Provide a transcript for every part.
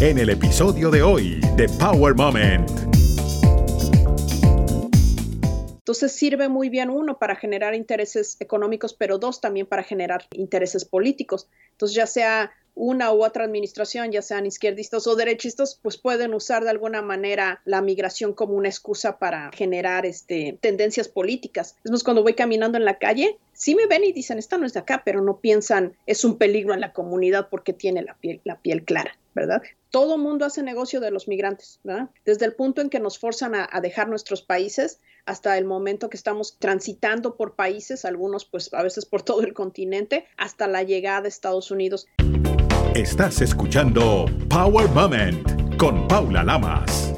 en el episodio de hoy de Power Moment. Entonces sirve muy bien uno para generar intereses económicos, pero dos también para generar intereses políticos. Entonces ya sea una u otra administración, ya sean izquierdistas o derechistas, pues pueden usar de alguna manera la migración como una excusa para generar este, tendencias políticas. Es cuando voy caminando en la calle, sí me ven y dicen, esta no es de acá, pero no piensan, es un peligro en la comunidad porque tiene la piel, la piel clara, ¿verdad? Todo mundo hace negocio de los migrantes, ¿verdad? Desde el punto en que nos forzan a, a dejar nuestros países hasta el momento que estamos transitando por países, algunos pues a veces por todo el continente, hasta la llegada a Estados Unidos. Estás escuchando Power Moment con Paula Lamas.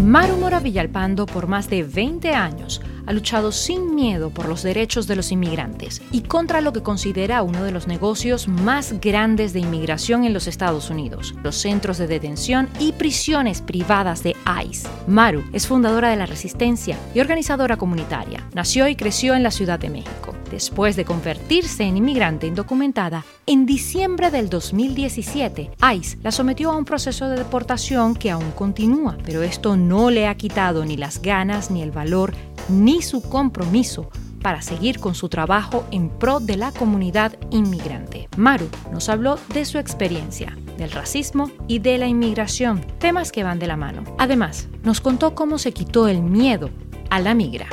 Maru Mora Villalpando por más de 20 años ha luchado sin miedo por los derechos de los inmigrantes y contra lo que considera uno de los negocios más grandes de inmigración en los Estados Unidos, los centros de detención y prisiones privadas de ICE. Maru es fundadora de La Resistencia y organizadora comunitaria. Nació y creció en la Ciudad de México. Después de convertirse en inmigrante indocumentada, en diciembre del 2017, ICE la sometió a un proceso de deportación que aún continúa, pero esto no le ha quitado ni las ganas ni el valor ni su compromiso para seguir con su trabajo en pro de la comunidad inmigrante. Maru nos habló de su experiencia, del racismo y de la inmigración, temas que van de la mano. Además, nos contó cómo se quitó el miedo a la migra.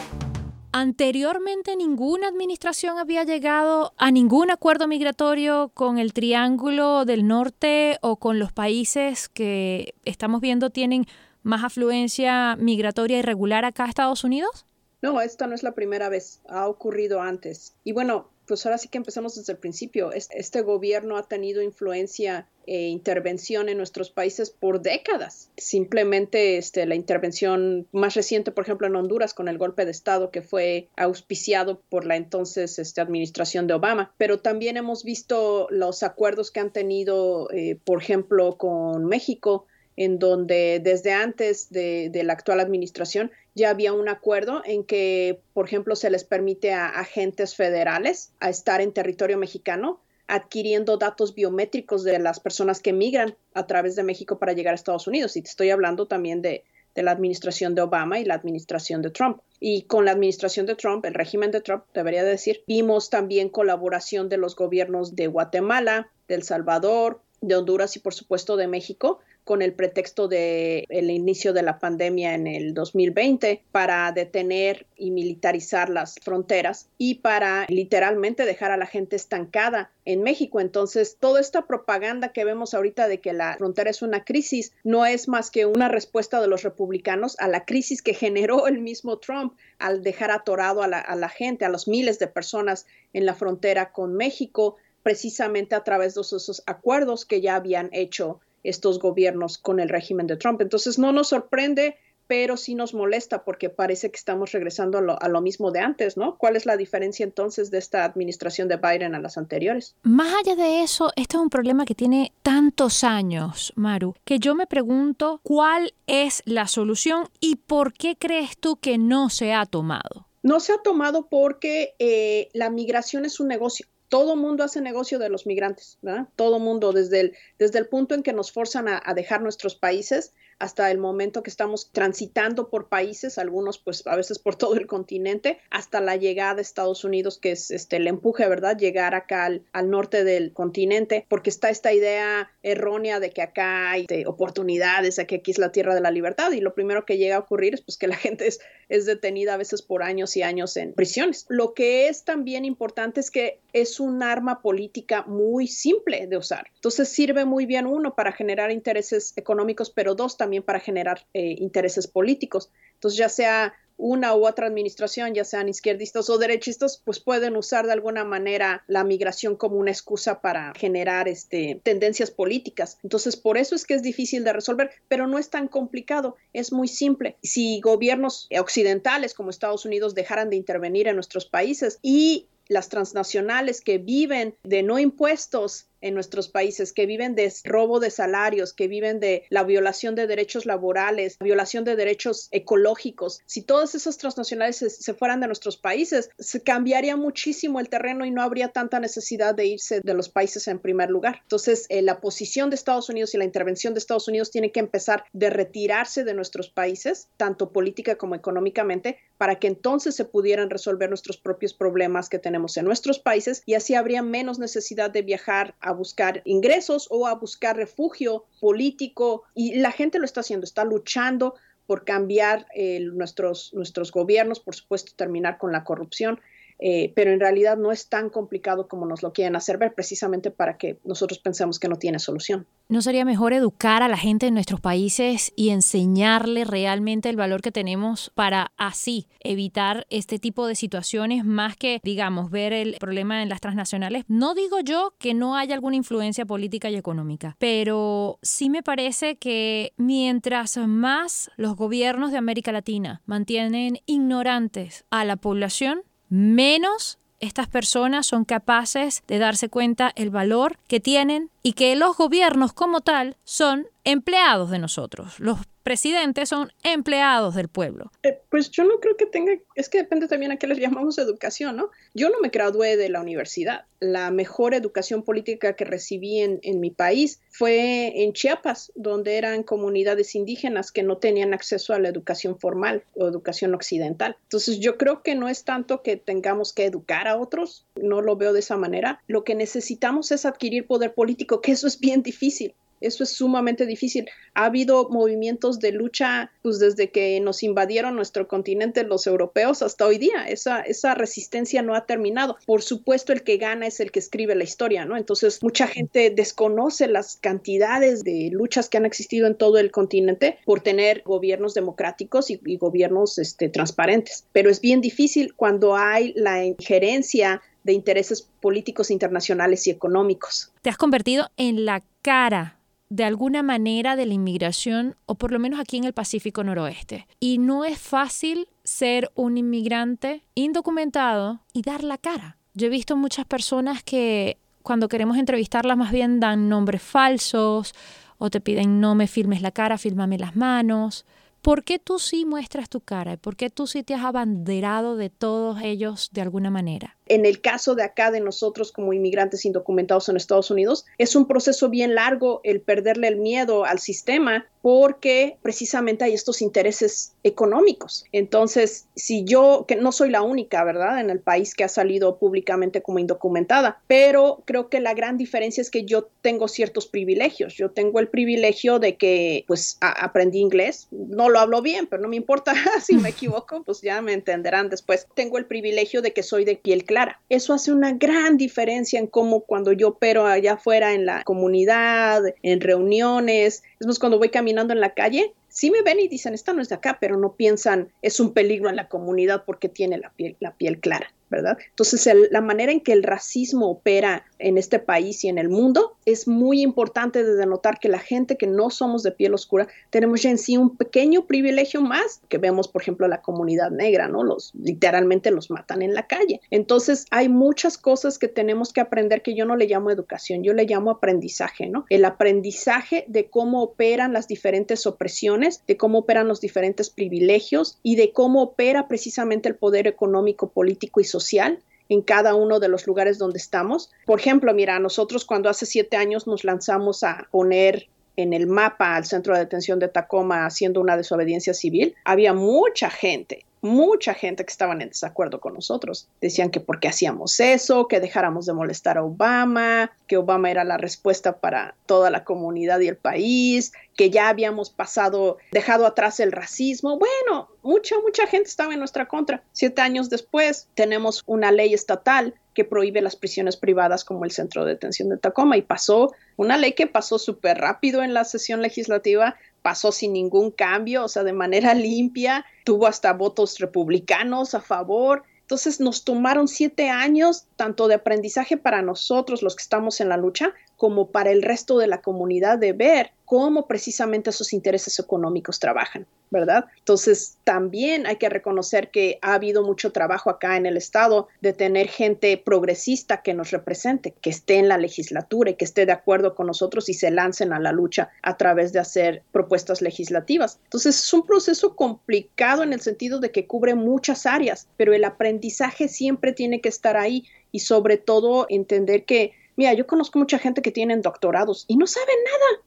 Anteriormente ninguna administración había llegado a ningún acuerdo migratorio con el Triángulo del Norte o con los países que estamos viendo tienen más afluencia migratoria irregular acá a Estados Unidos. No, esta no es la primera vez, ha ocurrido antes. Y bueno, pues ahora sí que empezamos desde el principio. Este gobierno ha tenido influencia e intervención en nuestros países por décadas. Simplemente este, la intervención más reciente, por ejemplo, en Honduras con el golpe de Estado que fue auspiciado por la entonces este, administración de Obama. Pero también hemos visto los acuerdos que han tenido, eh, por ejemplo, con México en donde desde antes de, la actual administración ya había un acuerdo en que, por ejemplo, se les permite a agentes federales a estar en territorio mexicano adquiriendo datos biométricos de las personas que migran a través de México para llegar a Estados Unidos. Y te estoy hablando también de, de la administración de Obama y la administración de Trump. Y con la administración de Trump, el régimen de Trump, debería decir, vimos también colaboración de los gobiernos de Guatemala, de El Salvador, de Honduras y por supuesto de México con el pretexto de el inicio de la pandemia en el 2020 para detener y militarizar las fronteras y para literalmente dejar a la gente estancada en México. Entonces, toda esta propaganda que vemos ahorita de que la frontera es una crisis no es más que una respuesta de los republicanos a la crisis que generó el mismo Trump al dejar atorado a la, a la gente, a los miles de personas en la frontera con México, precisamente a través de esos acuerdos que ya habían hecho estos gobiernos con el régimen de Trump. Entonces no nos sorprende, pero sí nos molesta porque parece que estamos regresando a lo, mismo de antes, ¿no? ¿Cuál es la diferencia entonces de esta administración de Biden a las anteriores? Más allá de eso, este es un problema que tiene tantos años, Maru, que yo me pregunto cuál es la solución y por qué crees tú que no se ha tomado. No se ha tomado porque eh, la migración es un negocio todo mundo hace negocio de los migrantes, ¿verdad? Todo mundo, desde el, desde el punto en que nos forzan a, dejar nuestros países hasta el momento que estamos transitando por países, algunos pues a veces por todo el continente, hasta la llegada a Estados Unidos, que es este, el empuje, ¿verdad? Llegar acá al, norte del continente, porque está esta idea errónea de que acá hay oportunidades, de que aquí es la tierra de la libertad, y lo primero que llega a ocurrir es pues que la gente es, es detenida a veces por años y años en prisiones. Lo que es también importante es que es un arma política muy simple de usar. Entonces sirve muy bien uno para generar intereses económicos, pero dos también para generar eh, intereses políticos. Entonces ya sea una u otra administración, ya sean izquierdistas o derechistas, pues pueden usar de alguna manera la migración como una excusa para generar este, tendencias políticas. Entonces, por eso es que es difícil de resolver, pero no es tan complicado, es muy simple. Si gobiernos occidentales como Estados Unidos dejaran de intervenir en nuestros países y las transnacionales que viven de no impuestos en nuestros países, que viven de robo de salarios, que viven de la violación de derechos laborales, violación de derechos ecológicos, si todas esas transnacionales se, fueran de nuestros países, se cambiaría muchísimo el terreno y no habría tanta necesidad de irse de los países en primer lugar. Entonces, eh, la posición de Estados Unidos y la intervención de Estados Unidos tiene que empezar de retirarse de nuestros países, tanto política como económicamente, para que entonces se pudieran resolver nuestros propios problemas que tenemos en nuestros países y así habría menos necesidad de viajar a buscar ingresos o a buscar refugio político y la gente lo está haciendo, está luchando por cambiar eh, nuestros, nuestros gobiernos, por supuesto terminar con la corrupción eh, pero en realidad no es tan complicado como nos lo quieren hacer ver, precisamente para que nosotros pensemos que no tiene solución. ¿No sería mejor educar a la gente en nuestros países y enseñarle realmente el valor que tenemos para así evitar este tipo de situaciones más que, digamos, ver el problema en las transnacionales? No digo yo que no haya alguna influencia política y económica, pero sí me parece que mientras más los gobiernos de América Latina mantienen ignorantes a la población, menos estas personas son capaces de darse cuenta el valor que tienen y que los gobiernos como tal son empleados de nosotros. Los presidentes son empleados del pueblo. Eh, pues yo no creo que tenga, es que depende también a qué les llamamos educación, ¿no? Yo no me gradué de la universidad. La mejor educación política que recibí en, en mi país fue en Chiapas, donde eran comunidades indígenas que no tenían acceso a la educación formal o educación occidental. Entonces yo creo que no es tanto que tengamos que educar a otros, no lo veo de esa manera. Lo que necesitamos es adquirir poder político, que eso es bien difícil. Eso es sumamente difícil. Ha habido movimientos de lucha pues desde que nos invadieron nuestro continente los europeos hasta hoy día. Esa, esa resistencia no ha terminado. Por supuesto, el que gana es el que escribe la historia, ¿no? Entonces, mucha gente desconoce las cantidades de luchas que han existido en todo el continente por tener gobiernos democráticos y, y gobiernos este, transparentes. Pero es bien difícil cuando hay la injerencia de intereses políticos internacionales y económicos. Te has convertido en la cara de alguna manera de la inmigración, o por lo menos aquí en el Pacífico Noroeste. Y no es fácil ser un inmigrante indocumentado y dar la cara. Yo he visto muchas personas que cuando queremos entrevistarlas más bien dan nombres falsos o te piden no me filmes la cara, fílmame las manos. ¿Por qué tú sí muestras tu cara? ¿Por qué tú sí te has abanderado de todos ellos de alguna manera? En el caso de acá de nosotros como inmigrantes indocumentados en Estados Unidos, es un proceso bien largo el perderle el miedo al sistema porque precisamente hay estos intereses económicos. Entonces, si yo, que no soy la única, ¿verdad?, en el país que ha salido públicamente como indocumentada, pero creo que la gran diferencia es que yo tengo ciertos privilegios. Yo tengo el privilegio de que, pues, aprendí inglés. No lo hablo bien, pero no me importa si me equivoco, pues ya me entenderán después. Tengo el privilegio de que soy de piel clara eso hace una gran diferencia en cómo cuando yo opero allá afuera en la comunidad, en reuniones, es más cuando voy caminando en la calle, sí me ven y dicen, esta no es de acá, pero no piensan, es un peligro en la comunidad porque tiene la piel, la piel clara. ¿Verdad? Entonces, la manera en que el racismo opera en este país y en el mundo es muy importante de denotar que la gente que no somos de piel oscura tenemos ya en sí un pequeño privilegio más que vemos, por ejemplo, la comunidad negra, ¿no? Los literalmente los matan en la calle. Entonces, hay muchas cosas que tenemos que aprender que yo no le llamo educación, yo le llamo aprendizaje, ¿no? El aprendizaje de cómo operan las diferentes opresiones, de cómo operan los diferentes privilegios y de cómo opera precisamente el poder económico, político y social social en cada uno de los lugares donde estamos. Por ejemplo, mira, nosotros cuando hace siete años nos lanzamos a poner en el mapa al centro de detención de Tacoma haciendo una desobediencia civil, había mucha gente mucha gente que estaban en desacuerdo con nosotros. Decían que porque hacíamos eso, que dejáramos de molestar a Obama, que Obama era la respuesta para toda la comunidad y el país, que ya habíamos pasado, dejado atrás el racismo. Bueno, mucha, mucha gente estaba en nuestra contra. Siete años después tenemos una ley estatal que prohíbe las prisiones privadas como el centro de detención de Tacoma y pasó una ley que pasó súper rápido en la sesión legislativa pasó sin ningún cambio, o sea, de manera limpia, tuvo hasta votos republicanos a favor. Entonces nos tomaron siete años tanto de aprendizaje para nosotros, los que estamos en la lucha, como para el resto de la comunidad de ver cómo precisamente esos intereses económicos trabajan, ¿verdad? Entonces, también hay que reconocer que ha habido mucho trabajo acá en el Estado de tener gente progresista que nos represente, que esté en la legislatura y que esté de acuerdo con nosotros y se lancen a la lucha a través de hacer propuestas legislativas. Entonces, es un proceso complicado en el sentido de que cubre muchas áreas, pero el aprendizaje siempre tiene que estar ahí y sobre todo entender que, mira, yo conozco mucha gente que tienen doctorados y no saben nada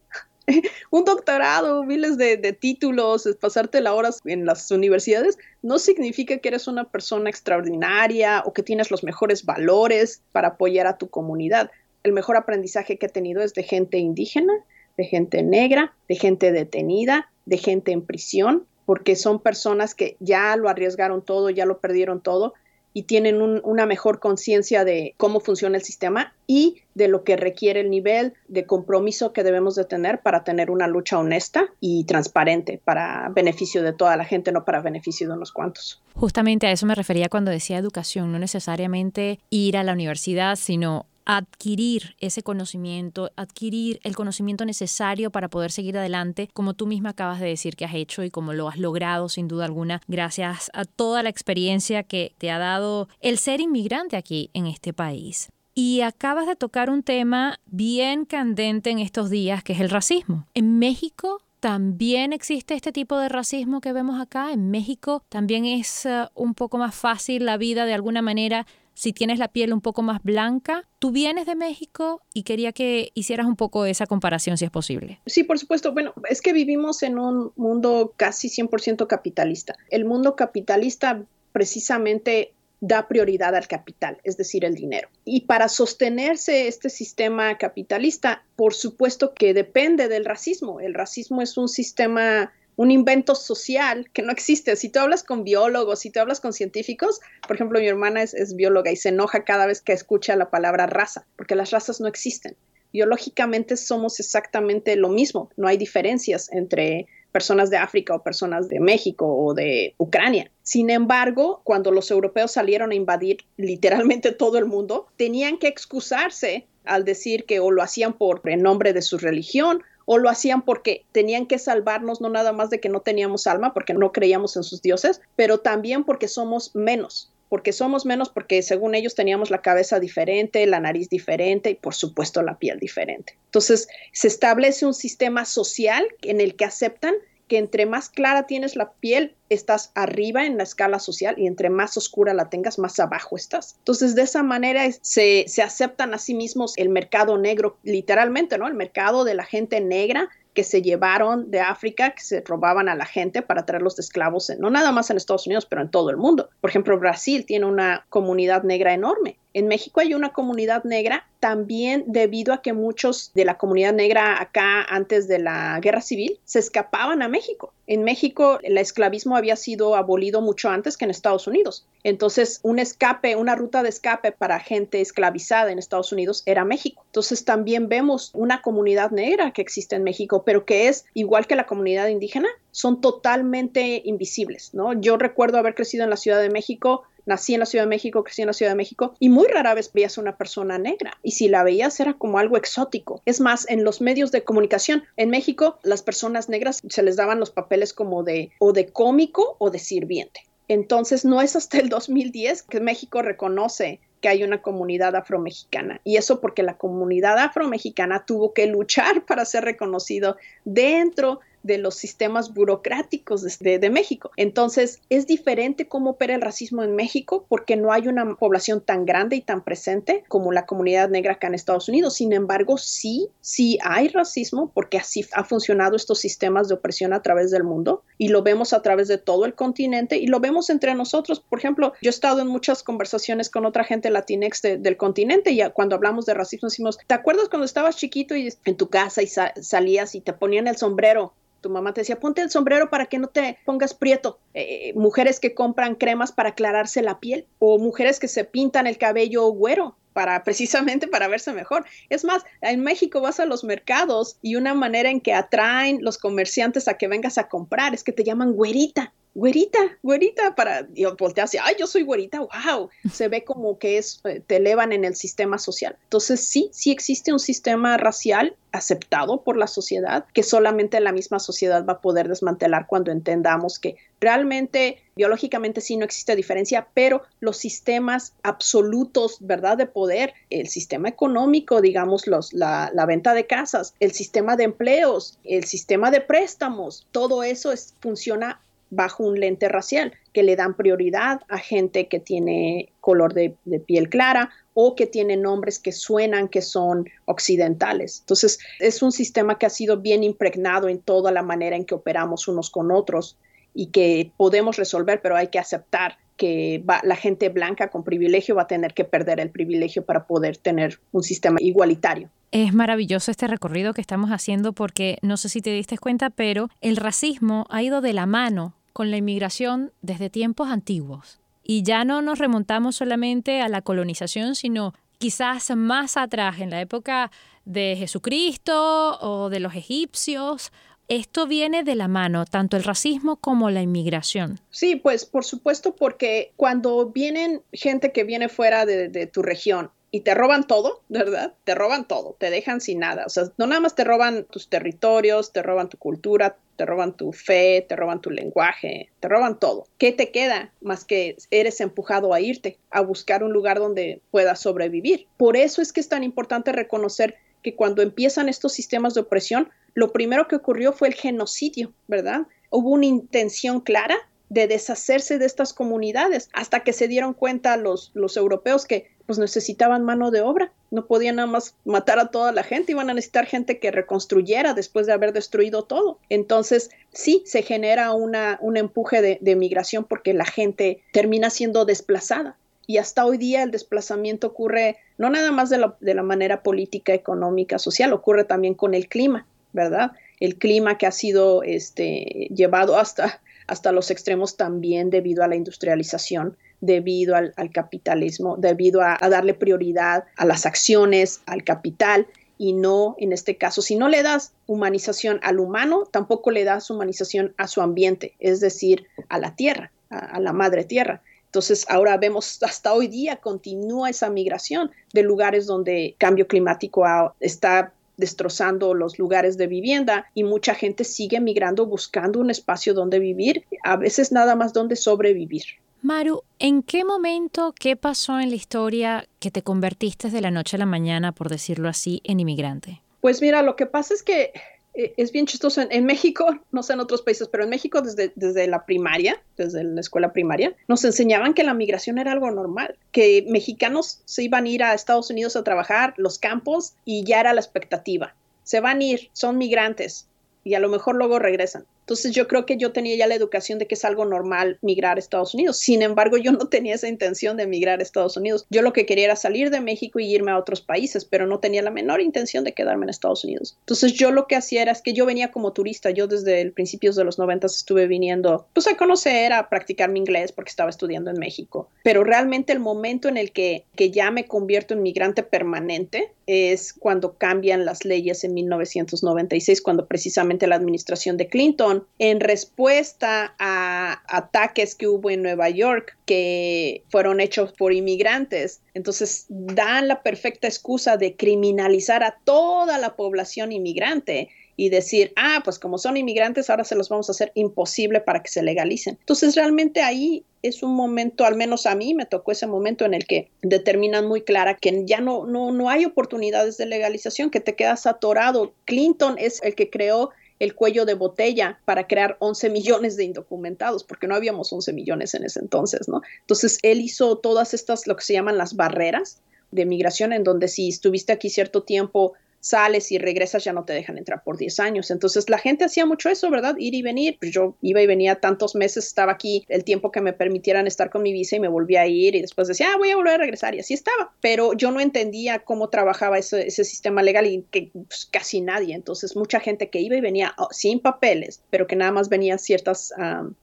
un doctorado, miles de, títulos, pasarte la horas en las universidades, no significa que eres una persona extraordinaria o que tienes los mejores valores para apoyar a tu comunidad. El mejor aprendizaje que he tenido es de gente indígena, de gente negra, de gente detenida, de gente en prisión, porque son personas que ya lo arriesgaron todo, ya lo perdieron todo y tienen una mejor conciencia de cómo funciona el sistema y de lo que requiere el nivel de compromiso que debemos de tener para tener una lucha honesta y transparente para beneficio de toda la gente, no para beneficio de unos cuantos. Justamente a eso me refería cuando decía educación, no necesariamente ir a la universidad, sino adquirir ese conocimiento, adquirir el conocimiento necesario para poder seguir adelante, como tú misma acabas de decir que has hecho y como lo has logrado sin duda alguna, gracias a toda la experiencia que te ha dado el ser inmigrante aquí en este país. Y acabas de tocar un tema bien candente en estos días, que es el racismo. En México también existe este tipo de racismo que vemos acá. En México también es eh, un poco más fácil la vida de alguna manera si tienes la piel un poco más blanca. Tú vienes de México y quería que hicieras un poco esa comparación si es posible. Sí, por supuesto. Bueno, es que vivimos en un mundo casi 100% capitalista. El mundo capitalista precisamente da prioridad al capital, es decir, el dinero. Y para sostenerse este sistema capitalista, por supuesto que depende del racismo. El racismo es un sistema un invento social que no existe. Si tú hablas con biólogos, si tú hablas con científicos, por ejemplo, mi hermana es, bióloga y se enoja cada vez que escucha la palabra raza, porque las razas no existen. Biológicamente somos exactamente lo mismo, no hay diferencias entre personas de África o personas de México o de Ucrania. Sin embargo, cuando los europeos salieron a invadir literalmente todo el mundo, tenían que excusarse al decir que o lo hacían por nombre de su religión o lo hacían porque tenían que salvarnos no nada más de que no teníamos alma, porque no creíamos en sus dioses, pero también porque somos menos, porque somos menos porque según ellos teníamos la cabeza diferente, la nariz diferente y por supuesto la piel diferente. Entonces se establece un sistema social en el que aceptan que entre más clara tienes la piel, estás arriba en la escala social y entre más oscura la tengas, más abajo estás. Entonces, de esa manera se, se aceptan a sí mismos el mercado negro, literalmente, ¿no? El mercado de la gente negra que se llevaron de África, que se robaban a la gente para traerlos de esclavos, no nada más en Estados Unidos, pero en todo el mundo. Por ejemplo, Brasil tiene una comunidad negra enorme. En México hay una comunidad negra también debido a que muchos de la comunidad negra acá antes de la guerra civil se escapaban a México. En México el esclavismo había sido abolido mucho antes que en Estados Unidos. Entonces un escape, una ruta de escape para gente esclavizada en Estados Unidos era México. Entonces también vemos una comunidad negra que existe en México, pero que es igual que la comunidad indígena, son totalmente invisibles, ¿no? Yo recuerdo haber crecido en la Ciudad de México nací en la Ciudad de México, crecí en la Ciudad de México y muy rara vez veías una persona negra y si la veías era como algo exótico. Es más, en los medios de comunicación en México las personas negras se les daban los papeles como de o de cómico o de sirviente. Entonces no es hasta el 2010 que México reconoce que hay una comunidad afromexicana. Y eso porque la comunidad afromexicana tuvo que luchar para ser reconocido dentro de los sistemas burocráticos de, México. Entonces, es diferente cómo opera el racismo en México porque no hay una población tan grande y tan presente como la comunidad negra acá en Estados Unidos. Sin embargo, sí, sí hay racismo porque así ha funcionado estos sistemas de opresión a través del mundo y lo vemos a través de todo el continente y lo vemos entre nosotros. Por ejemplo, yo he estado en muchas conversaciones con otra gente latinex del continente y cuando hablamos de racismo decimos, ¿te acuerdas cuando estabas chiquito y en tu casa y salías y te ponían el sombrero tu mamá te decía, ponte el sombrero para que no te pongas prieto. Eh, eh, mujeres que compran cremas para aclararse la piel o mujeres que se pintan el cabello güero para precisamente para verse mejor. Es más, en México vas a los mercados y una manera en que atraen los comerciantes a que vengas a comprar es que te llaman güerita güerita, güerita, para, y volteas y, ay, yo soy güerita, wow, se ve como que es, eh, te elevan en el sistema social. Entonces, sí, sí existe un sistema racial aceptado por la sociedad, que solamente la misma sociedad va a poder desmantelar cuando entendamos que realmente, biológicamente sí no existe diferencia, pero los sistemas absolutos, ¿verdad?, de poder, el sistema económico, digamos, los, la, la venta de casas, el sistema de empleos, el sistema de préstamos, todo eso es, funciona bajo un lente racial, que le dan prioridad a gente que tiene color de, piel clara o que tiene nombres que suenan que son occidentales. Entonces, es un sistema que ha sido bien impregnado en toda la manera en que operamos unos con otros y que podemos resolver, pero hay que aceptar que la gente blanca con privilegio va a tener que perder el privilegio para poder tener un sistema igualitario. Es maravilloso este recorrido que estamos haciendo porque no sé si te diste cuenta, pero el racismo ha ido de la mano con la inmigración desde tiempos antiguos. Y ya no nos remontamos solamente a la colonización, sino quizás más atrás, en la época de Jesucristo o de los egipcios. Esto viene de la mano, tanto el racismo como la inmigración. Sí, pues por supuesto, porque cuando vienen gente que viene fuera de, tu región y te roban todo, ¿verdad? Te roban todo, te dejan sin nada. O sea, no nada más te roban tus territorios, te roban tu cultura, te roban tu fe, te roban tu lenguaje, te roban todo. ¿Qué te queda más que eres empujado a irte, a buscar un lugar donde puedas sobrevivir? Por eso es que es tan importante reconocer que cuando empiezan estos sistemas de opresión, lo primero que ocurrió fue el genocidio, ¿verdad? Hubo una intención clara de deshacerse de estas comunidades hasta que se dieron cuenta los, los europeos que pues necesitaban mano de obra, no podían nada más matar a toda la gente, iban a necesitar gente que reconstruyera después de haber destruido todo. Entonces, sí, se genera una, un empuje de, de migración porque la gente termina siendo desplazada. Y hasta hoy día el desplazamiento ocurre no nada más de la, de la manera política, económica, social, ocurre también con el clima, ¿verdad? El clima que ha sido este, llevado hasta, hasta los extremos también debido a la industrialización debido al, capitalismo, debido a, darle prioridad a las acciones, al capital y no, en este caso, si no le das humanización al humano, tampoco le das humanización a su ambiente, es decir, a la tierra, a, la madre tierra. Entonces, ahora vemos, hasta hoy día continúa esa migración de lugares donde cambio climático está destrozando los lugares de vivienda y mucha gente sigue migrando buscando un espacio donde vivir, a veces nada más donde sobrevivir. Maru, ¿en qué momento, qué pasó en la historia que te convertiste de la noche a la mañana, por decirlo así, en inmigrante? Pues mira, lo que pasa es que es bien chistoso. En, México, no sé en otros países, pero en México desde, desde la primaria, desde la escuela primaria, nos enseñaban que la migración era algo normal, que mexicanos se iban a ir a Estados Unidos a trabajar, los campos, y ya era la expectativa. Se van a ir, son migrantes, y a lo mejor luego regresan. Entonces yo creo que yo tenía ya la educación de que es algo normal migrar a Estados Unidos. Sin embargo, yo no tenía esa intención de migrar a Estados Unidos. Yo lo que quería era salir de México y irme a otros países, pero no tenía la menor intención de quedarme en Estados Unidos. Entonces yo lo que hacía era es que yo venía como turista. Yo desde el principios de los noventas estuve viniendo pues a conocer, a practicar mi inglés porque estaba estudiando en México. Pero realmente el momento en el que, que ya me convierto en migrante permanente es cuando cambian las leyes en 1996, cuando precisamente la administración de Clinton, en respuesta a ataques que hubo en Nueva York que fueron hechos por inmigrantes, entonces dan la perfecta excusa de criminalizar a toda la población inmigrante y decir, ah, pues como son inmigrantes, ahora se los vamos a hacer imposible para que se legalicen. Entonces, realmente ahí es un momento, al menos a mí me tocó ese momento en el que determinan muy clara que ya no, no, no hay oportunidades de legalización, que te quedas atorado. Clinton es el que creó el cuello de botella para crear 11 millones de indocumentados, porque no habíamos 11 millones en ese entonces, ¿no? Entonces, él hizo todas estas, lo que se llaman las barreras de migración, en donde si estuviste aquí cierto tiempo, sales y regresas ya no te dejan entrar por 10 años. Entonces la gente hacía mucho eso, ¿verdad? Ir y venir. Pues yo iba y venía tantos meses, estaba aquí el tiempo que me permitieran estar con mi visa y me volvía a ir y después decía, ah, voy a volver a regresar y así estaba. Pero yo no entendía cómo trabajaba ese, sistema legal y que pues, casi nadie. Entonces mucha gente que iba y venía oh, sin papeles, pero que nada más venía ciertas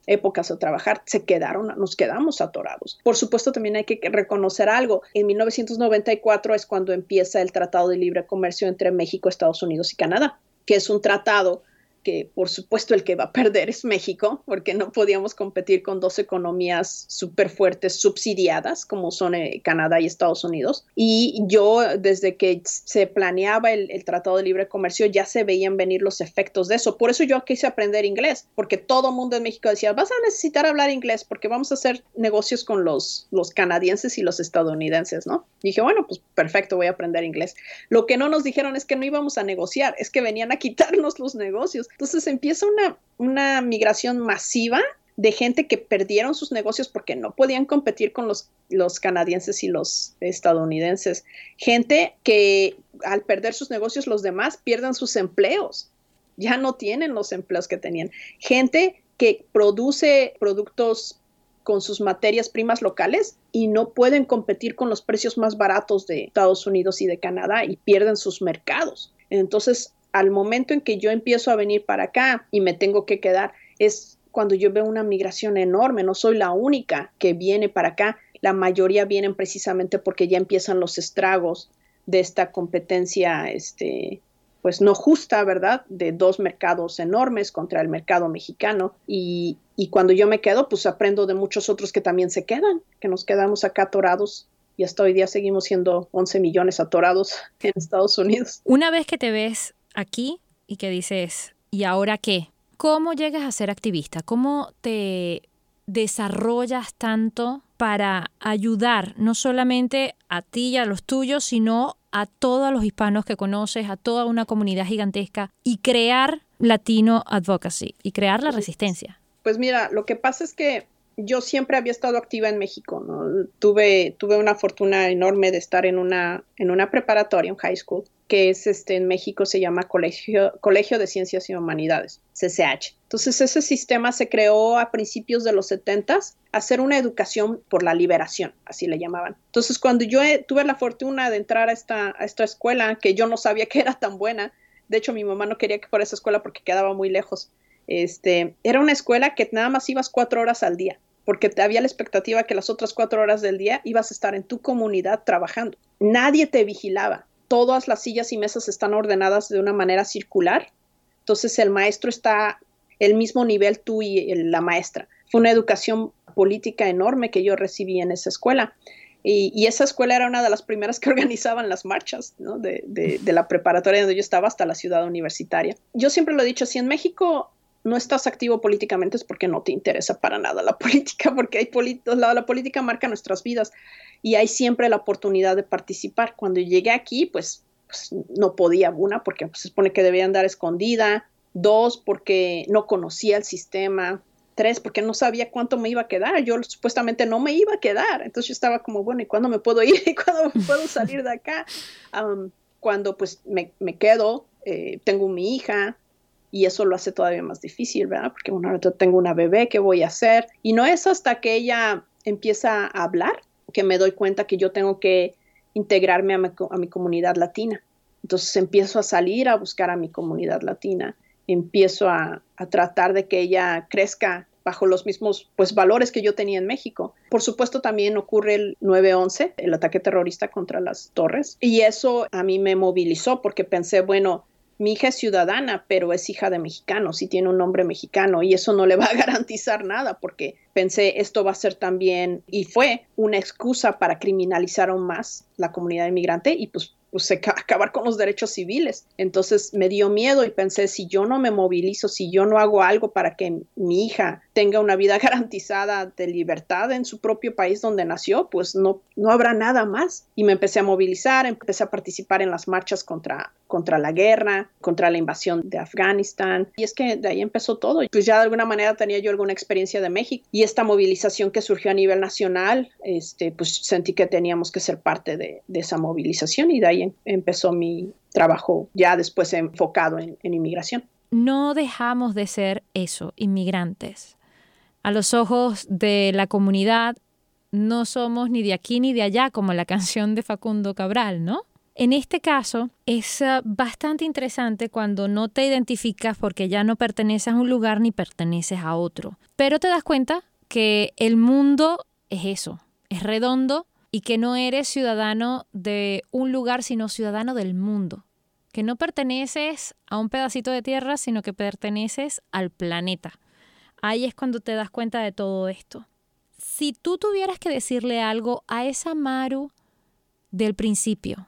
épocas a trabajar, se quedaron, nos quedamos atorados. Por supuesto también hay que reconocer algo. En 1994 es cuando empieza el Tratado de Libre Comercio entre México, Estados Unidos y Canadá, que es un tratado por supuesto el que va a perder es México, porque no podíamos competir con dos economías súper fuertes, subsidiadas, como son eh, Canadá y Estados Unidos. Y yo, desde que se planeaba el, Tratado de Libre Comercio, ya se veían venir los efectos de eso. Por eso yo quise aprender inglés, porque todo mundo en México decía, vas a necesitar hablar inglés porque vamos a hacer negocios con los, canadienses y los estadounidenses, ¿no? Dije, bueno, pues perfecto, voy a aprender inglés. Lo que no nos dijeron es que no íbamos a negociar, es que venían a quitarnos los negocios. Entonces empieza una, una migración masiva de gente que perdieron sus negocios porque no podían competir con los, los canadienses y los estadounidenses. Gente que al perder sus negocios los demás pierden sus empleos. Ya no tienen los empleos que tenían. Gente que produce productos con sus materias primas locales y no pueden competir con los precios más baratos de Estados Unidos y de Canadá y pierden sus mercados. Entonces, al momento en que yo empiezo a venir para acá y me tengo que quedar, es cuando yo veo una migración enorme, no soy la única que viene para acá, la mayoría vienen precisamente porque ya empiezan los estragos de esta competencia, este, pues no justa, ¿verdad? De dos mercados enormes contra el mercado mexicano. Y, y cuando yo me quedo, pues aprendo de muchos otros que también se quedan, que nos quedamos acá atorados y hasta hoy día seguimos siendo 11 millones atorados en Estados Unidos. Una vez que te ves aquí y que dices, ¿y ahora qué? ¿Cómo llegas a ser activista? ¿Cómo te desarrollas tanto para ayudar no solamente a ti y a los tuyos, sino a todos los hispanos que conoces, a toda una comunidad gigantesca y crear Latino Advocacy y crear la resistencia? Pues mira, lo que pasa es que yo siempre había estado activa en México, ¿no? Tuve, tuve una fortuna enorme de estar en una, en una preparatoria, en high school, que es este, en México se llama Colegio, Colegio de Ciencias y Humanidades, CCH. Entonces ese sistema se creó a principios de los 70 hacer una educación por la liberación, así le llamaban. Entonces cuando yo tuve la fortuna de entrar a esta, a esta escuela, que yo no sabía que era tan buena, de hecho mi mamá no quería que fuera esa escuela porque quedaba muy lejos, este, era una escuela que nada más ibas cuatro horas al día porque había la expectativa que las otras cuatro horas del día ibas a estar en tu comunidad trabajando. Nadie te vigilaba todas las sillas y mesas están ordenadas de una manera circular. Entonces el maestro está el mismo nivel tú y la maestra. Fue una educación política enorme que yo recibí en esa escuela. Y, esa escuela era una de las primeras que organizaban las marchas de, de, la preparatoria donde yo estaba hasta la ciudad universitaria. Yo siempre lo he dicho, si en México no estás activo políticamente es porque no te interesa para nada la política, porque hay la, la política marca nuestras vidas y hay siempre la oportunidad de participar. Cuando llegué aquí, pues, pues no podía, una, porque pues, se supone que debía andar escondida, dos, porque no conocía el sistema, tres, porque no sabía cuánto me iba a quedar, yo supuestamente no me iba a quedar, entonces yo estaba como, bueno, ¿y cuándo me puedo ir? ¿Y cuándo puedo salir de acá? cuando pues me, me quedo, eh, tengo mi hija, y eso lo hace todavía más difícil, ¿verdad? Porque bueno, ahora tengo una bebé, ¿qué voy a hacer? Y no es hasta que ella empieza a hablar que me doy cuenta que yo tengo que integrarme a mi, comunidad latina. Entonces empiezo a salir a buscar a mi comunidad latina, empiezo a, tratar de que ella crezca bajo los mismos pues valores que yo tenía en México. Por supuesto también ocurre el 9/11, el ataque terrorista contra las torres, y eso a mí me movilizó porque pensé, bueno, mi hija es ciudadana, pero es hija de mexicanos y tiene un nombre mexicano y eso no le va a garantizar nada porque pensé esto va a ser también y fue una excusa para criminalizar aún más la comunidad inmigrante y pues pues, acabar con los derechos civiles. Entonces me dio miedo y pensé, si yo no me movilizo, si yo no hago algo para que mi hija tenga una vida garantizada de libertad en su propio país donde nació, pues no, no habrá nada más. Y me empecé a movilizar, empecé a participar en las marchas contra, contra la guerra, contra la invasión de Afganistán. Y es que de ahí empezó todo. Pues ya de alguna manera tenía yo alguna experiencia de México y esta movilización que surgió a nivel nacional, este, pues sentí que teníamos que ser parte de, de esa movilización y de ahí ahí empezó mi trabajo ya después enfocado en, en inmigración. No dejamos de ser eso, inmigrantes. A los ojos de la comunidad no somos ni de aquí ni de allá, como la canción de Facundo Cabral, ¿no? En este caso es ah, bastante interesante cuando no te identificas porque ya no perteneces a un lugar ni perteneces a otro. Pero te das cuenta que el mundo es eso, es redondo y que no eres ciudadano de un lugar, sino ciudadano del mundo. Que no perteneces a un pedacito de tierra, sino que perteneces al planeta. Ahí es cuando te das cuenta de todo esto. Si tú tuvieras que decirle algo a esa Maru del principio,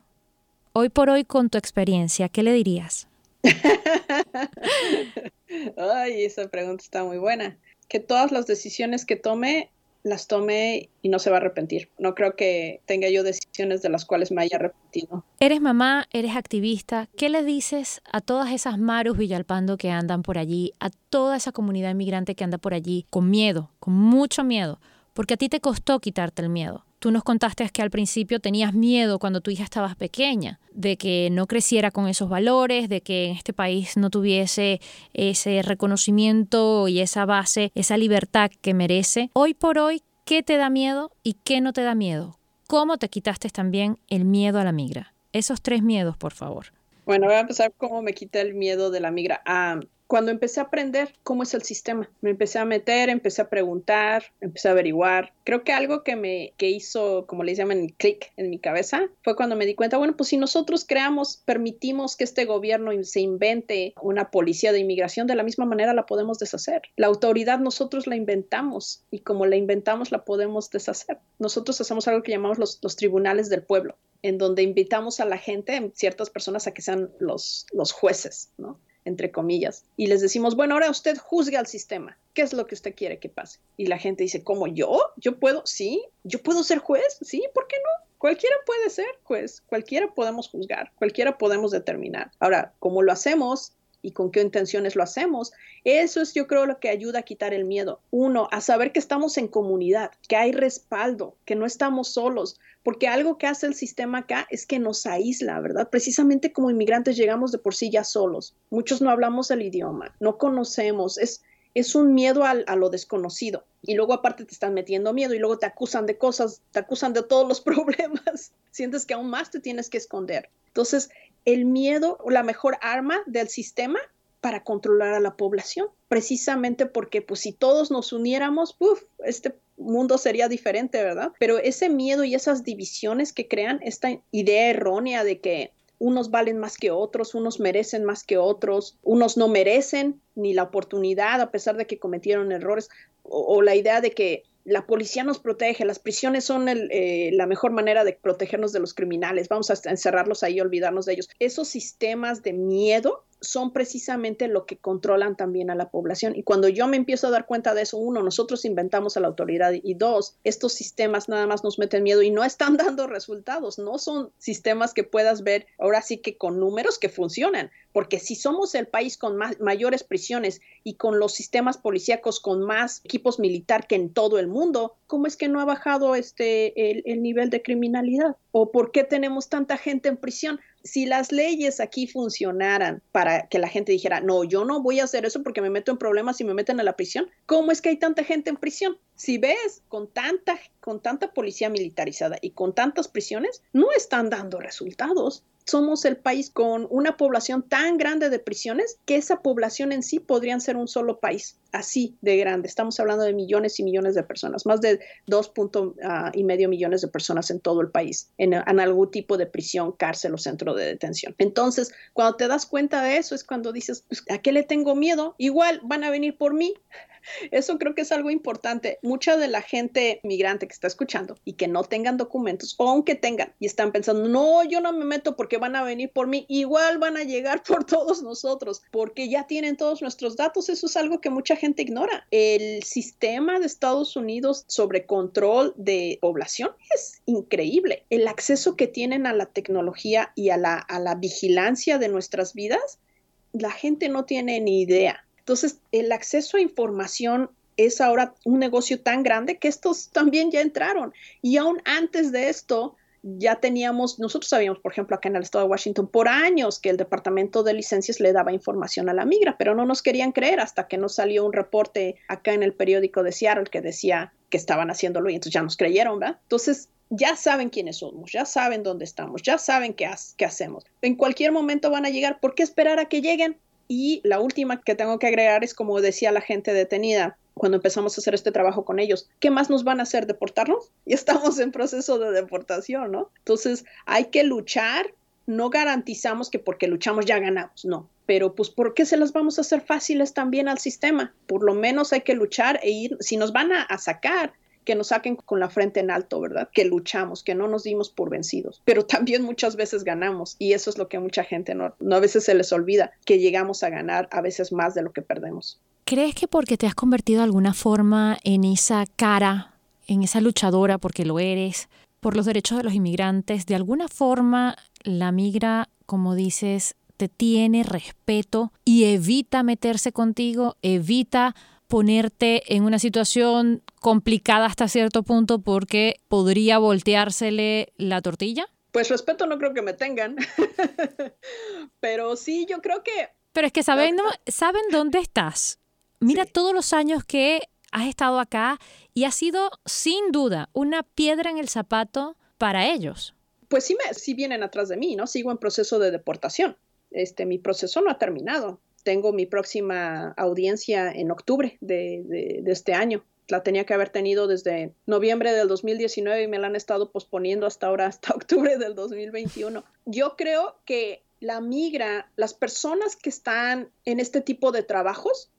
Hoy por hoy, con tu experiencia, ¿qué le dirías? Ay, esa pregunta está muy buena. Que todas las decisiones que tome, las tome y no se va a arrepentir. No creo que tenga yo decisiones de las cuales me haya arrepentido. Eres mamá, eres activista. ¿Qué le dices a todas esas Marus Villalpando que andan por allí, a toda esa comunidad inmigrante que anda por allí con miedo, con mucho miedo? Porque a ti te costó quitarte el miedo. Tú nos contaste que al principio tenías miedo cuando tu hija estabas pequeña, de que no creciera con esos valores, de que en este país no tuviese ese reconocimiento y esa base, esa libertad que merece. Hoy por hoy, ¿qué te da miedo y qué no te da miedo? ¿Cómo te quitaste también el miedo a la migra? Esos tres miedos, por favor. Bueno, voy a empezar cómo me quita el miedo de la migra. Ah, cuando empecé a aprender cómo es el sistema, me empecé a meter, empecé a preguntar, empecé a averiguar. Creo que algo que me que hizo, como le llaman, clic en mi cabeza fue cuando me di cuenta, bueno, pues si nosotros creamos, permitimos que este gobierno se invente una policía de inmigración, de la misma manera la podemos deshacer. La autoridad nosotros la inventamos y como la inventamos la podemos deshacer. Nosotros hacemos algo que llamamos los, los tribunales del pueblo en donde invitamos a la gente, ciertas personas, a que sean los, los jueces, ¿no? Entre comillas, y les decimos, bueno, ahora usted juzgue al sistema. ¿Qué es lo que usted quiere que pase? Y la gente dice, ¿cómo yo? ¿Yo puedo? Sí, yo puedo ser juez, sí, ¿por qué no? Cualquiera puede ser juez, cualquiera podemos juzgar, cualquiera podemos determinar. Ahora, ¿cómo lo hacemos? Y con qué intenciones lo hacemos. Eso es yo creo lo que ayuda a quitar el miedo. Uno, a saber que estamos en comunidad, que hay respaldo, que no estamos solos, porque algo que hace el sistema acá es que nos aísla, ¿verdad? Precisamente como inmigrantes llegamos de por sí ya solos. Muchos no hablamos el idioma, no conocemos, es, es un miedo a, a lo desconocido. Y luego aparte te están metiendo miedo y luego te acusan de cosas, te acusan de todos los problemas. Sientes que aún más te tienes que esconder. Entonces, el miedo, la mejor arma del sistema para controlar a la población, precisamente porque pues si todos nos uniéramos, uf, este mundo sería diferente, ¿verdad? Pero ese miedo y esas divisiones que crean esta idea errónea de que unos valen más que otros, unos merecen más que otros, unos no merecen ni la oportunidad a pesar de que cometieron errores, o, la idea de que la policía nos protege, las prisiones son eh, la mejor manera de protegernos de los criminales, vamos a encerrarlos ahí, olvidarnos de ellos. Esos sistemas de miedo son precisamente lo que controlan también a la población. Y cuando yo me empiezo a dar cuenta de eso, uno, nosotros inventamos a la autoridad y dos, estos sistemas nada más nos meten miedo y no están dando resultados, no son sistemas que puedas ver ahora sí que con números que funcionan, porque si somos el país con mayores prisiones y con los sistemas policíacos con más equipos militar que en todo el mundo, ¿cómo es que no ha bajado este el nivel de criminalidad? ¿O por qué tenemos tanta gente en prisión? Si las leyes aquí funcionaran para que la gente dijera, no, yo no voy a hacer eso porque me meto en problemas y me meten a la prisión, ¿cómo es que hay tanta gente en prisión? Si ves, con tanta, con tanta policía militarizada y con tantas prisiones, no están dando resultados somos el país con una población tan grande de prisiones que esa población en sí podrían ser un solo país, así de grande. Estamos hablando de millones y millones de personas, más de dos puntos ah, y medio millones de personas en todo el país, en, algún tipo de prisión, cárcel o centro de detención. Entonces, cuando te das cuenta de eso, es cuando dices, pues, ¿a qué le tengo miedo? Igual van a venir por mí, eso creo que es algo importante. Mucha de la gente migrante que está escuchando y que no tengan documentos, o aunque tengan, y están pensando, no, yo no me meto porque van a venir por mí, igual van a llegar por todos nosotros, porque ya tienen todos nuestros datos. Eso es algo que mucha gente ignora. El sistema de Estados Unidos sobre control de población es increíble. El acceso que tienen a la tecnología y a la, a la vigilancia de nuestras vidas, la gente no tiene ni idea. Entonces, el acceso a información es ahora un negocio tan grande que estos también ya entraron. Y aún antes de esto, ya teníamos, nosotros sabíamos, por ejemplo, acá en el estado de Washington, por años que el Departamento de Licencias le daba información a la migra, pero no nos querían creer hasta que nos salió un reporte acá en el periódico de Seattle que decía que estaban haciéndolo y entonces ya nos creyeron, ¿verdad? Entonces, ya saben quiénes somos, ya saben dónde estamos, ya saben qué, qué hacemos. En cualquier momento van a llegar, ¿por qué esperar a que lleguen? Y la última que tengo que agregar es, como decía la gente detenida, cuando empezamos a hacer este trabajo con ellos, ¿qué más nos van a hacer? ¿Deportarnos? Y estamos en proceso de deportación, ¿no? Entonces hay que luchar, no garantizamos que porque luchamos ya ganamos, no. Pero pues ¿por qué se las vamos a hacer fáciles también al sistema? Por lo menos hay que luchar e ir, si nos van a, sacar, que nos saquen con la frente en alto, ¿verdad? Que luchamos, que no nos dimos por vencidos, pero también muchas veces ganamos y eso es lo que mucha gente no, no a veces se les olvida, que llegamos a ganar a veces más de lo que perdemos. ¿Crees que porque te has convertido de alguna forma en esa cara, en esa luchadora, porque lo eres, por los derechos de los inmigrantes, de alguna forma la migra, como dices, te tiene respeto y evita meterse contigo, evita ponerte en una situación complicada hasta cierto punto porque podría volteársele la tortilla? Pues respeto no creo que me tengan, pero sí, yo creo que... Pero es que saben, saben dónde estás. Mira todos los años que has estado acá y ha sido sin duda una piedra en el zapato para ellos. Pues sí, me, sí vienen atrás de mí, ¿no? Sigo en proceso de deportación. Este, mi proceso no ha terminado. Tengo mi próxima audiencia en octubre de, este año. La tenía que haber tenido desde noviembre del 2019 y me la han estado posponiendo hasta ahora, hasta octubre del 2021. Yo creo que la migra, las personas que están en este tipo de trabajos,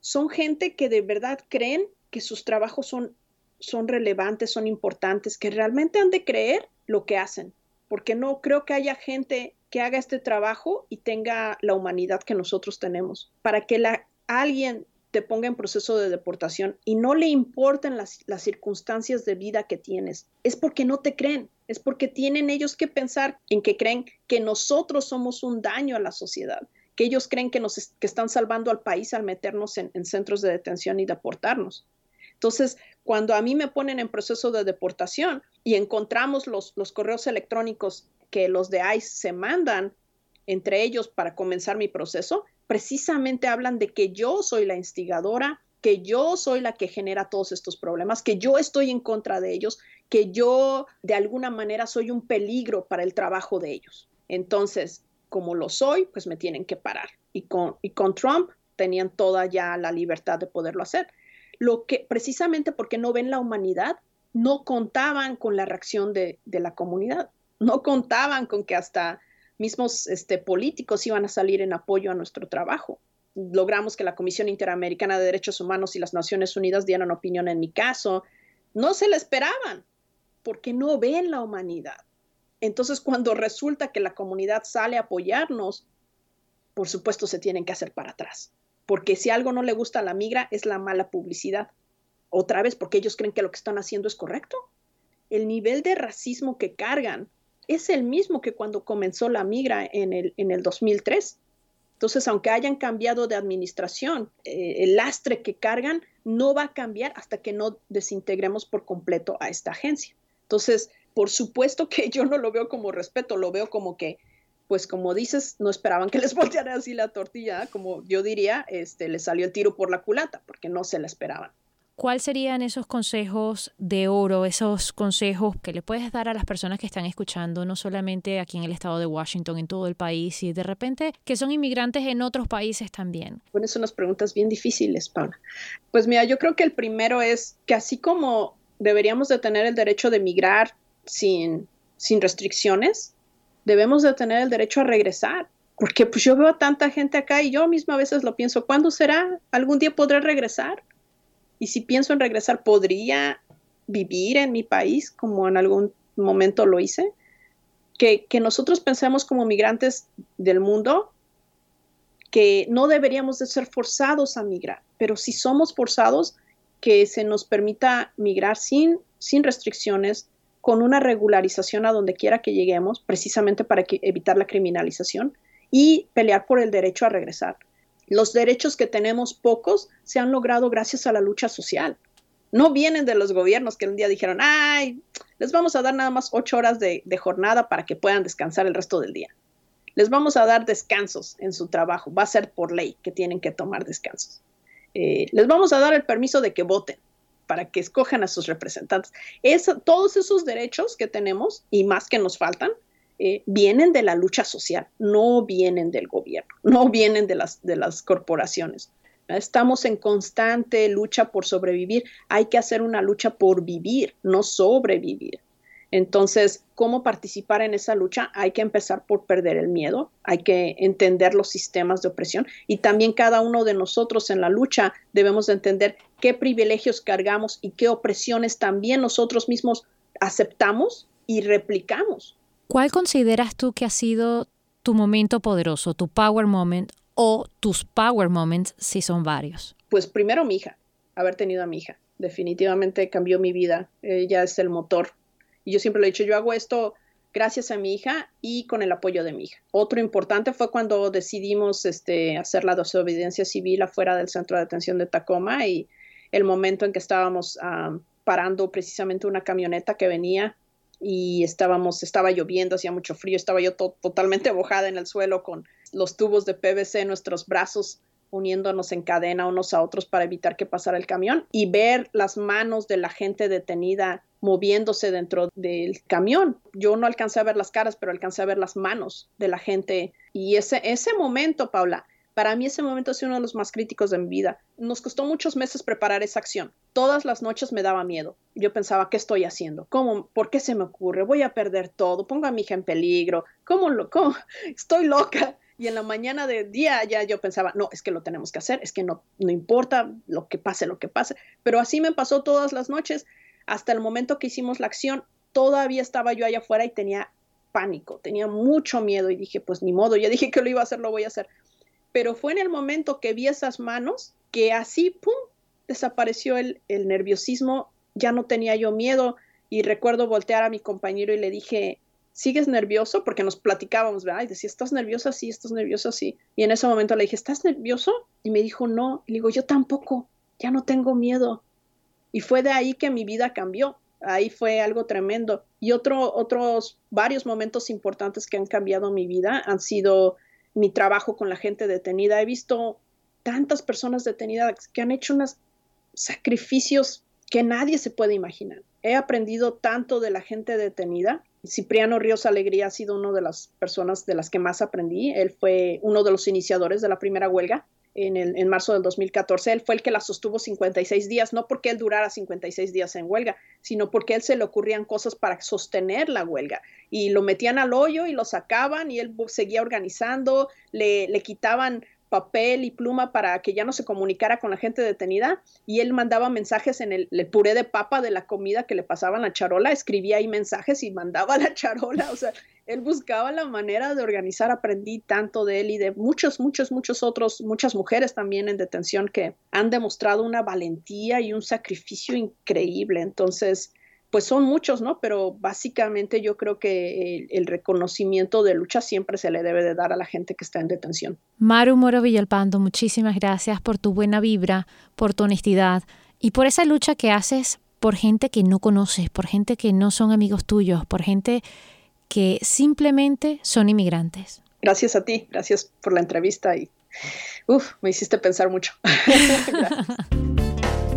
son gente que de verdad creen que sus trabajos son relevantes, son importantes, que realmente han de creer lo que hacen, porque no creo que haya gente que haga este trabajo y tenga la humanidad que nosotros tenemos. Para que alguien te ponga en proceso de deportación y no le importen las, circunstancias de vida que tienes, es porque no te creen, es porque tienen ellos que pensar en que creen que nosotros somos un daño a la sociedad, que ellos creen que, nos están salvando al país al meternos en, centros de detención y deportarnos. Entonces, cuando a mí me ponen en proceso de deportación y encontramos los correos electrónicos que los de ICE se mandan entre ellos para comenzar mi proceso, precisamente hablan de que yo soy la instigadora, que yo soy la que genera todos estos problemas, que yo estoy en contra de ellos, que yo de alguna manera soy un peligro para el trabajo de ellos. Entonces, como lo soy, pues me tienen que parar. Y con, y con Trump tenían toda ya la libertad de poderlo hacer. Lo que precisamente porque no ven la humanidad, no contaban con la reacción de, la comunidad, no contaban con que hasta mismos este, políticos iban a salir en apoyo a nuestro trabajo. Logramos que la Comisión Interamericana de Derechos Humanos y las Naciones Unidas dieran opinión en mi caso. No se le esperaban, porque no ven la humanidad. Entonces, cuando resulta que la comunidad sale a apoyarnos, por supuesto se tienen que hacer para atrás, porque si algo no le gusta a la migra es la mala publicidad. Otra vez, porque ellos creen que lo que están haciendo es correcto. El nivel de racismo que cargan es el mismo que cuando comenzó la migra en el, en el 2003. Entonces, aunque hayan cambiado de administración, eh, el lastre que cargan no va a cambiar hasta que no desintegremos por completo a esta agencia. Entonces, por supuesto que yo no lo veo como respeto, lo veo como que, pues como dices, no esperaban que les volteara así la tortilla, como yo diría, este, les salió el tiro por la culata, porque no se la esperaban. ¿Cuáles serían esos consejos de oro, esos consejos que le puedes dar a las personas que están escuchando, no solamente aquí en el estado de Washington, en todo el país, y de repente que son inmigrantes en otros países también? Bueno, son unas preguntas bien difíciles, Paula. Pues mira, yo creo que el primero es que así como deberíamos de tener el derecho de migrar sin, sin restricciones, debemos de tener el derecho a regresar. Porque pues yo veo a tanta gente acá y yo misma a veces lo pienso, ¿cuándo será? ¿Algún día podré regresar? Y si pienso en regresar, ¿podría vivir en mi país como en algún momento lo hice? Que, que nosotros pensemos como migrantes del mundo que no deberíamos de ser forzados a migrar, pero si somos forzados, que se nos permita migrar sin, sin restricciones, con una regularización a donde quiera que lleguemos, precisamente para evitar la criminalización y pelear por el derecho a regresar. Los derechos que tenemos pocos se han logrado gracias a la lucha social. No vienen de los gobiernos que un día dijeron, ay, les vamos a dar nada más ocho horas de, jornada para que puedan descansar el resto del día. Les vamos a dar descansos en su trabajo. Va a ser por ley que tienen que tomar descansos. Eh, les vamos a dar el permiso de que voten para que escojan a sus representantes. todos esos derechos que tenemos y más que nos faltan, eh, vienen de la lucha social, no vienen del gobierno, no vienen de las, de las corporaciones. Estamos en constante lucha por sobrevivir. Hay que hacer una lucha por vivir, no sobrevivir. Entonces, ¿cómo participar en esa lucha? Hay que empezar por perder el miedo, hay que entender los sistemas de opresión y también cada uno de nosotros en la lucha debemos de entender qué privilegios cargamos y qué opresiones también nosotros mismos aceptamos y replicamos. ¿Cuál consideras tú que ha sido tu momento poderoso, tu power moment o tus power moments si son varios? Pues primero mi hija, haber tenido a mi hija. Definitivamente cambió mi vida. Ella es el motor. Y yo siempre le he dicho, yo hago esto gracias a mi hija y con el apoyo de mi hija. Otro importante fue cuando decidimos este, hacer la desobediencia civil afuera del centro de detención de Tacoma y el momento en que estábamos ah, parando precisamente una camioneta que venía y estábamos, estaba lloviendo, hacía mucho frío, estaba yo totalmente mojada en el suelo con los tubos de PVC en nuestros brazos uniéndonos en cadena unos a otros para evitar que pasara el camión y ver las manos de la gente detenida moviéndose dentro del camión. Yo no alcancé a ver las caras, pero alcancé a ver las manos de la gente y ese, ese momento, Paula, para mí ese momento ha uno de los más críticos de mi vida. Nos costó muchos meses preparar esa acción. Todas las noches me daba miedo. Yo pensaba, ¿qué estoy haciendo? ¿Cómo? ¿Por qué se me ocurre? Voy a perder todo. Pongo a mi hija en peligro. ¿Cómo lo? Cómo? Estoy loca. Y en la mañana de día ya yo pensaba, no, es que lo tenemos que hacer, es que no, no importa lo que pase, lo que pase. Pero así me pasó todas las noches. Hasta el momento que hicimos la acción, todavía estaba yo allá afuera y tenía pánico, tenía mucho miedo y dije, pues ni modo, ya dije que lo iba a hacer, lo voy a hacer pero fue en el momento que vi esas manos que así, ¡pum!, desapareció el, nerviosismo, ya no tenía yo miedo y recuerdo voltear a mi compañero y le dije, ¿sigues nervioso? Porque nos platicábamos, ¿verdad? Y decía, ¿estás nerviosa? Sí, estás nerviosa, sí. Y en ese momento le dije, ¿estás nervioso? Y me dijo, no. Y le digo, yo tampoco, ya no tengo miedo. Y fue de ahí que mi vida cambió. Ahí fue algo tremendo. Y otro, otros varios momentos importantes que han cambiado mi vida han sido mi trabajo con la gente detenida. He visto tantas personas detenidas que han hecho unos sacrificios que nadie se puede imaginar. He aprendido tanto de la gente detenida. Cipriano Ríos Alegría ha sido una de las personas de las que más aprendí. Él fue uno de los iniciadores de la primera huelga en, el, en marzo del 2014. Él fue el que la sostuvo 56 días, no porque él durara 56 días en huelga, sino porque él se le ocurrían cosas para sostener la huelga. Y lo metían al hoyo y lo sacaban y él seguía organizando, le, le quitaban papel y pluma para que ya no se comunicara con la gente detenida y él mandaba mensajes en el, puré de papa de la comida que le pasaban la charola, escribía ahí mensajes y mandaba la charola, o sea, él buscaba la manera de organizar, aprendí tanto de él y de muchos, muchos, muchos otros, muchas mujeres también en detención que han demostrado una valentía y un sacrificio increíble, entonces pues son muchos, ¿no? Pero básicamente yo creo que el, reconocimiento de lucha siempre se le debe de dar a la gente que está en detención. Maru Moro Villalpando, muchísimas gracias por tu buena vibra, por tu honestidad y por esa lucha que haces por gente que no conoces, por gente que no son amigos tuyos, por gente que simplemente son inmigrantes. Gracias a ti, gracias por la entrevista y uf, me hiciste pensar mucho.